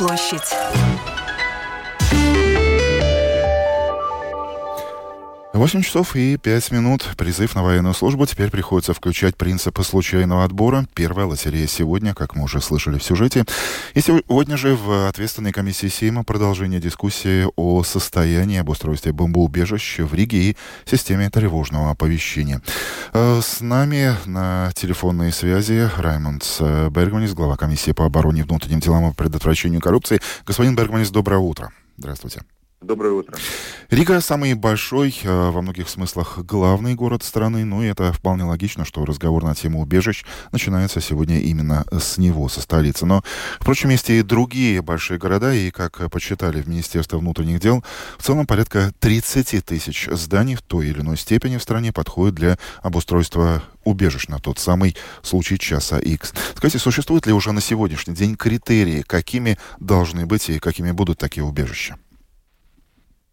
площадь. 8 часов и 5 минут. Призыв на военную службу. Теперь приходится включать принципы случайного отбора. Первая лотерея сегодня, как мы уже слышали в сюжете. И сегодня же в ответственной комиссии Сейма продолжение дискуссии о состоянии обустройства бомбоубежищ в Риге и системе тревожного оповещения. Э, с нами на телефонной связи Раймонд Бергманис, глава комиссии по обороне внутренним делам и предотвращению коррупции. Господин Бергманис, доброе утро. Здравствуйте. Доброе утро. Рига самый большой, э, во многих смыслах главный город страны, ну и это вполне логично, что разговор на тему убежищ начинается сегодня именно с него, со столицы. Но, впрочем, есть и другие большие города, и, как почитали в Министерстве внутренних дел, в целом порядка 30 тысяч зданий в той или иной степени в стране подходят для обустройства убежищ на тот самый случай часа X. Скажите, существуют ли уже на сегодняшний день критерии, какими должны быть и какими будут такие убежища?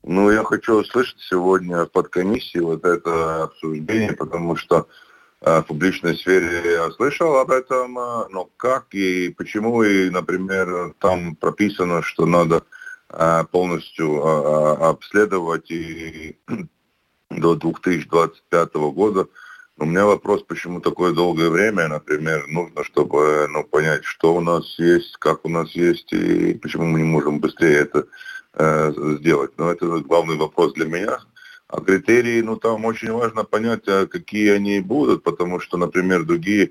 Ну, я хочу услышать сегодня под комиссией вот это обсуждение, потому что э, в публичной сфере я слышал об этом, э, но как и почему, и, например, там прописано, что надо э, полностью обследовать и до 2025 года. У меня вопрос, почему такое долгое время, например, нужно, чтобы ну, понять, что у нас есть, как у нас есть, и почему мы не можем быстрее это сделать. Но это главный вопрос для меня. А критерии, ну там очень важно понять, а какие они будут, потому что, например, другие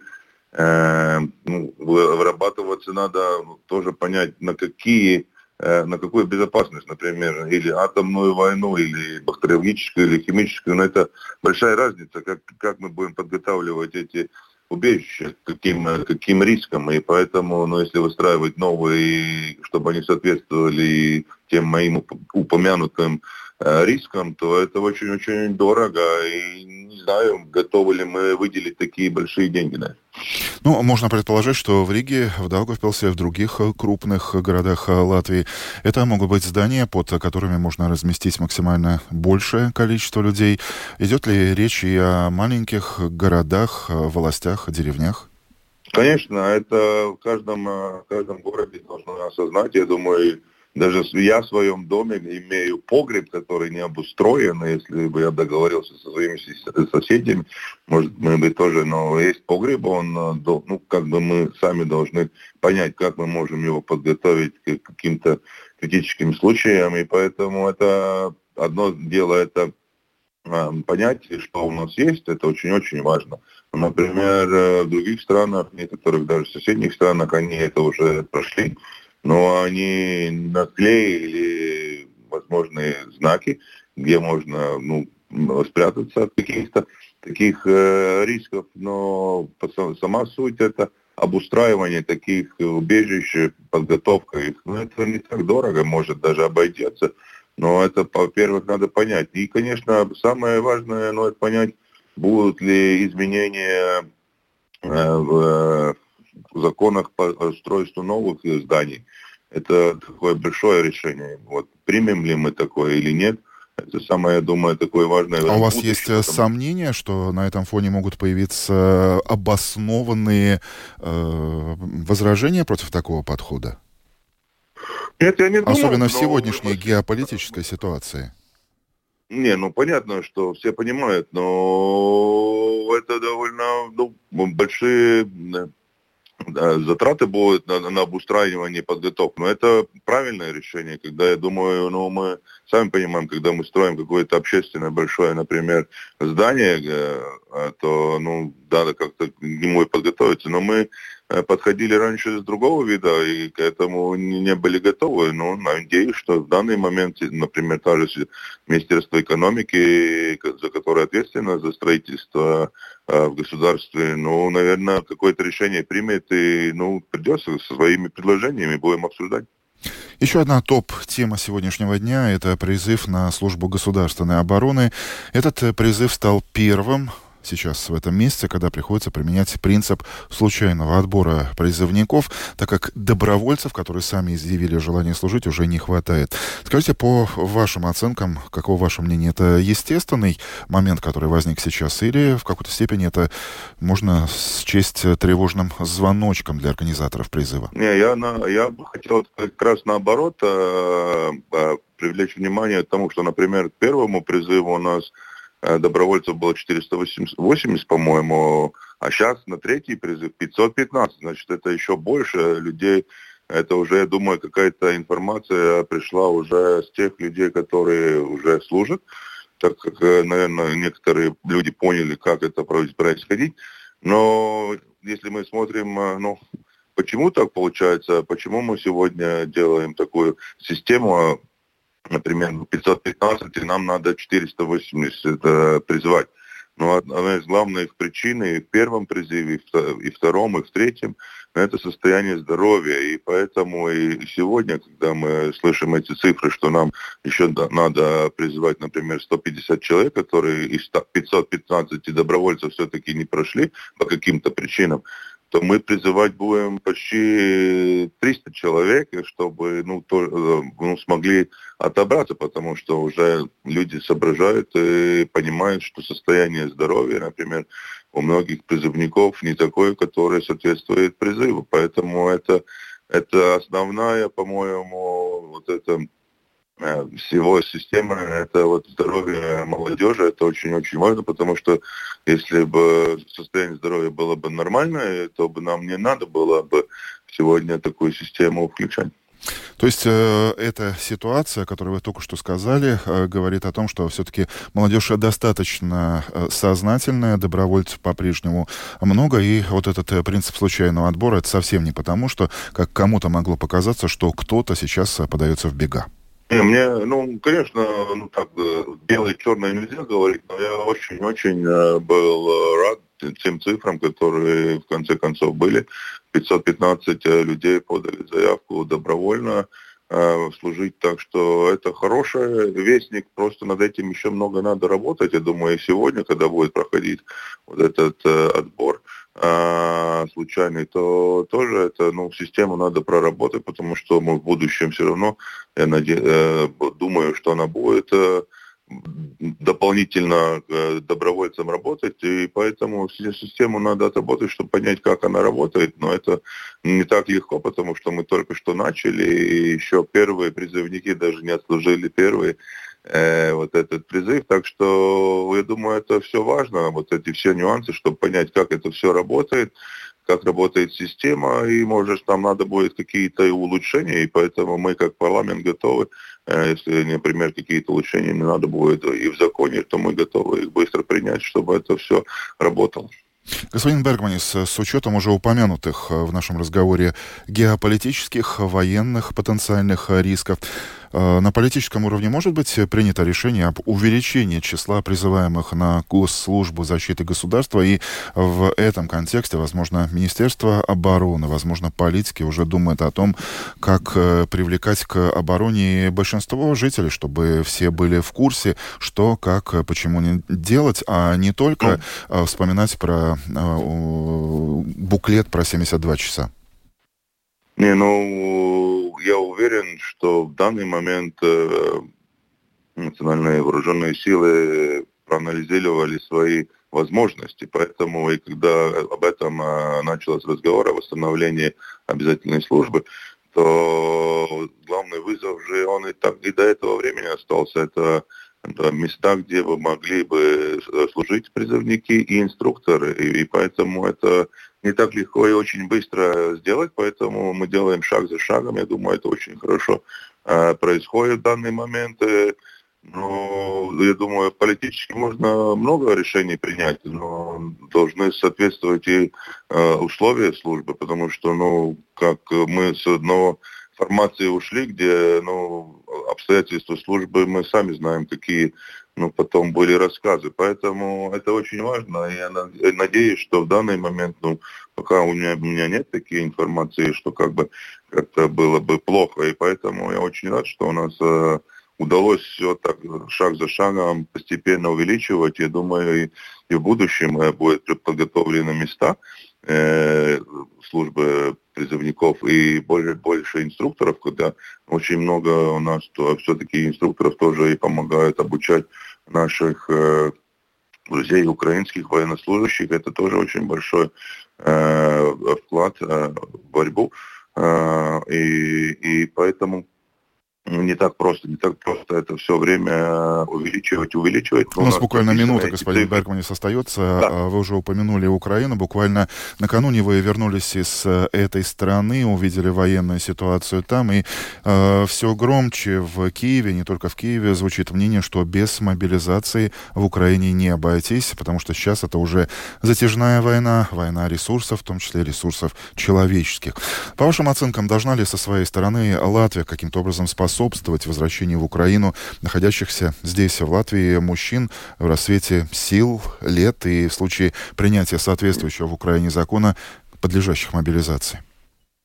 э, ну, вырабатываться надо тоже понять, на какие э, на какую безопасность, например, или атомную войну, или бактериологическую, или химическую, но это большая разница, как, как мы будем подготавливать эти убежища, каким, каким риском, и поэтому, ну, если выстраивать новые, чтобы они соответствовали тем моим упомянутым э, рискам, то это очень-очень дорого, и не знаю, готовы ли мы выделить такие большие деньги на это. Ну, можно предположить, что в Риге, в Даугавпилсе, в других крупных городах Латвии это могут быть здания, под которыми можно разместить максимально большее количество людей. Идет ли речь и о маленьких городах, властях, деревнях? Конечно, это в каждом, в каждом городе должно осознать. Я думаю, даже я в своем доме имею погреб, который не обустроен. Если бы я договорился со своими соседями, может, мы бы тоже, но есть погреб, он, э, ну, как бы мы сами должны понять, как мы можем его подготовить к каким-то критическим случаям. И поэтому это одно дело, это э, понять, что у нас есть, это очень-очень важно. Например, э, в других странах, в некоторых даже соседних странах, они это уже прошли но они наклеили возможные знаки, где можно ну, спрятаться от каких-то таких э, рисков, но сама суть это обустраивание таких убежищ, подготовка их, ну это не так дорого, может даже обойдется, но это, во-первых, надо понять. И, конечно, самое важное, ну, это понять, будут ли изменения э, в в законах по устройству новых зданий. Это такое большое решение. Вот примем ли мы такое или нет, это самое, я думаю, такое важное. А у вас есть э, потому... сомнения, что на этом фоне могут появиться обоснованные э, возражения против такого подхода? Нет, я не думаю. Особенно в сегодняшней но... геополитической ситуации. Не, ну понятно, что все понимают, но это довольно ну, большие затраты будут на, на обустраивание и подготовку. Но это правильное решение, когда, я думаю, ну, мы сами понимаем, когда мы строим какое-то общественное большое, например, здание, э, а, то, ну, надо как-то к нему подготовиться. Но мы подходили раньше с другого вида и к этому не были готовы. Но надеюсь, что в данный момент, например, та же Министерство экономики, за которое ответственно за строительство э, в государстве, ну, наверное, какое-то решение примет и, ну, придется со своими предложениями будем обсуждать. Еще одна топ-тема сегодняшнего дня – это призыв на службу государственной обороны. Этот э, призыв стал первым сейчас в этом месте, когда приходится применять принцип случайного отбора призывников, так как добровольцев, которые сами изъявили желание служить, уже не хватает. Скажите, по вашим оценкам, каково ваше мнение, это естественный момент, который возник сейчас, или в какой-то степени это можно счесть тревожным звоночком для организаторов призыва? Не, я, на, я бы хотел как раз наоборот э, э, привлечь внимание к тому, что, например, к первому призыву у нас добровольцев было 480, по-моему, а сейчас на третий призыв 515. Значит, это еще больше людей. Это уже, я думаю, какая-то информация пришла уже с тех людей, которые уже служат, так как, э, наверное, некоторые люди поняли, как это происходить. Но если мы смотрим, э, ну, почему так получается, почему мы сегодня делаем такую систему, например, 515, и нам надо 480 э, призывать. Но одна из главных причин и в первом призыве, и в втором, и в третьем – это состояние здоровья. И поэтому и сегодня, когда мы слышим эти цифры, что нам еще надо призывать, например, 150 человек, которые из 515 добровольцев все-таки не прошли по каким-то причинам, то мы призывать будем почти 300 человек, чтобы ну, то, э, ну, смогли отобраться, потому что уже люди соображают и понимают, что состояние здоровья, например, у многих призывников не такое, которое соответствует призыву. Поэтому это, это основная, по-моему, вот это всего системы, это вот здоровье молодежи, это очень-очень важно, потому что если бы состояние здоровья было бы нормальное, то бы нам не надо было бы сегодня такую систему включать. То есть э, эта ситуация, которую вы только что сказали, э, говорит о том, что все-таки молодежь достаточно э, сознательная, добровольцев по-прежнему много, и вот этот э, принцип случайного отбора, это совсем не потому, что как кому-то могло показаться, что кто-то сейчас э, подается в бега. Не, мне, ну, конечно, ну так, э, черное нельзя говорить, но я очень-очень э, был э, рад тем цифрам, которые в конце концов были. 515 людей подали заявку добровольно служить, так что это хороший вестник, просто над этим еще много надо работать. Я думаю, и сегодня, когда будет проходить вот этот отбор, а, случайный, то тоже это, ну, систему надо проработать, потому что мы в будущем все равно, я наде... Э, думаю, что она будет э, дополнительно э, добровольцам работать, и поэтому систему надо отработать, чтобы понять, как она работает, но это не так легко, потому что мы только что начали, и еще первые призывники даже не отслужили первые э, вот этот призыв. Так что я думаю, это все важно, вот эти все нюансы, чтобы понять, как это все работает, как работает система, и, может, нам надо будет какие-то улучшения, и поэтому мы, как парламент, готовы, э, если, например, какие-то улучшения не надо будет и в законе, то мы готовы их быстро принять, чтобы это все работало. Господин Бергманис, с учетом уже упомянутых в нашем разговоре геополитических, военных потенциальных рисков, Э, на политическом уровне может быть принято решение об увеличении числа призываемых на госслужбу защиты государства, и в этом контексте, возможно, Министерство обороны, возможно, политики уже думают о том, как э, привлекать к обороне большинство жителей, чтобы все были в курсе, что, как, почему не делать, а не только ну. вспоминать про буклет про 72 часа. Не, ну, уверен, что в данный момент э, национальные вооруженные силы проанализировали свои возможности. Поэтому и когда об этом э, начался разговор о восстановлении обязательной службы, то главный вызов же он и так и до этого времени остался. Это места, где вы могли бы э, служить призывники и инструкторы. И, и поэтому это не так легко и очень быстро сделать, поэтому мы делаем шаг за шагом. Я думаю, это очень хорошо э, происходит в данный момент. Э, но я думаю, политически можно много решений принять, но должны соответствовать и э, условия службы, потому что, ну, как мы с одного формации ушли, где ну, обстоятельства службы мы сами знаем, какие ну, потом были рассказы. Поэтому это очень важно. Я надеюсь, что в данный момент, ну, пока у меня, у меня нет такой информации, что как бы как-то было бы плохо. И поэтому я очень рад, что у нас э, удалось все так шаг за шагом постепенно увеличивать. Я думаю, и, и в будущем э, будут подготовлены места э, службы призывников и больше, больше инструкторов, когда очень много у нас то, все-таки инструкторов тоже и помогают обучать наших э, друзей украинских военнослужащих. Это тоже очень большой э, вклад э, в борьбу. Э, и, и поэтому не так просто, не так просто это все время э, увеличивать, увеличивать. У нас буквально минута, господин Беркманис, остается. Да. А, вы уже упомянули Украину. Буквально накануне вы вернулись из э, этой страны, увидели военную ситуацию там, и э, все громче в Киеве, не только в Киеве, звучит мнение, что без мобилизации в Украине не обойтись, потому что сейчас это уже затяжная война, война ресурсов, в том числе ресурсов человеческих. По вашим оценкам, должна ли со своей стороны Латвия каким-то образом способствовать способствовать возвращению в Украину находящихся здесь, в Латвии, мужчин в рассвете сил, лет и в случае принятия соответствующего в Украине закона, подлежащих мобилизации?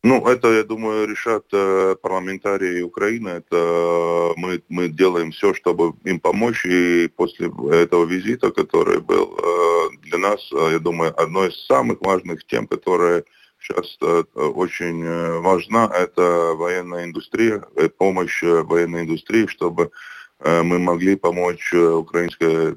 Ну, это, я думаю, решат э, парламентарии Украины. Это э, мы, мы делаем все, чтобы им помочь. И после этого визита, который был э, для нас, э, я думаю, одной из самых важных тем, которые сейчас э, очень э, важна, это военная индустрия, э, помощь военной индустрии, чтобы мы могли помочь украинской,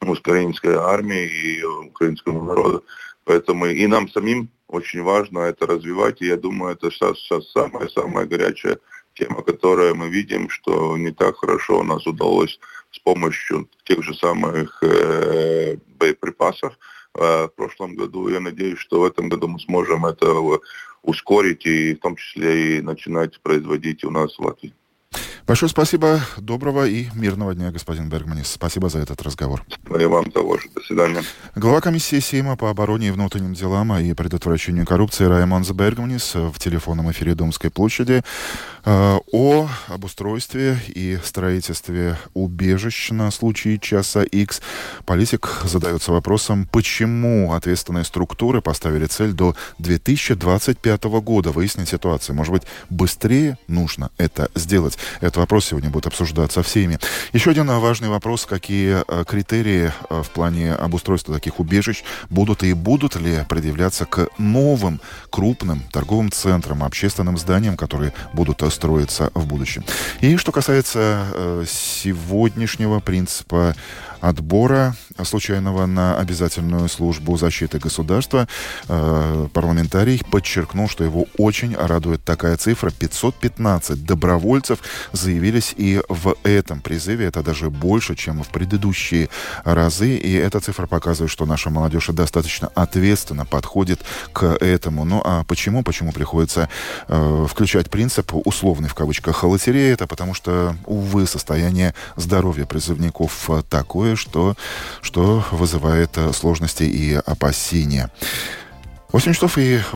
украинской армии и украинскому народу. Поэтому и нам самим очень важно это развивать, и я думаю, это сейчас, сейчас самая-самая горячая тема, которую мы видим, что не так хорошо у нас удалось с помощью тех же самых э, боеприпасов в прошлом году. Я надеюсь, что в этом году мы сможем это ускорить и в том числе и начинать производить у нас в Латвии. Большое спасибо. Доброго и мирного дня, господин Бергманис. Спасибо за этот разговор. И вам того же. До свидания. Глава комиссии Сейма по обороне и внутренним делам и предотвращению коррупции Раймонс Бергманис в телефонном эфире Домской площади э, о обустройстве и строительстве убежищ на случай часа X. Политик задается вопросом, почему ответственные структуры поставили цель до 2025 года выяснить ситуацию. Может быть, быстрее нужно это сделать. Это этот вопрос сегодня будет обсуждаться всеми. Еще один важный вопрос, какие э, критерии э, в плане обустройства таких убежищ будут и будут ли предъявляться к новым крупным торговым центрам, общественным зданиям, которые будут э, строиться в будущем. И что касается сегодняшнего принципа отбора случайного на обязательную службу защиты государства, э, парламентарий подчеркнул, что его очень радует такая цифра. 515 добровольцев заявились и в этом призыве. Это даже больше, чем в предыдущие разы. И эта цифра показывает, что наша молодежь достаточно ответственно подходит к этому. Ну а почему? Почему приходится э, включать принцип условный в кавычках лотереи? Это потому что, увы, состояние здоровья призывников такое, что, что вызывает э, сложности и опасения. 8 часов и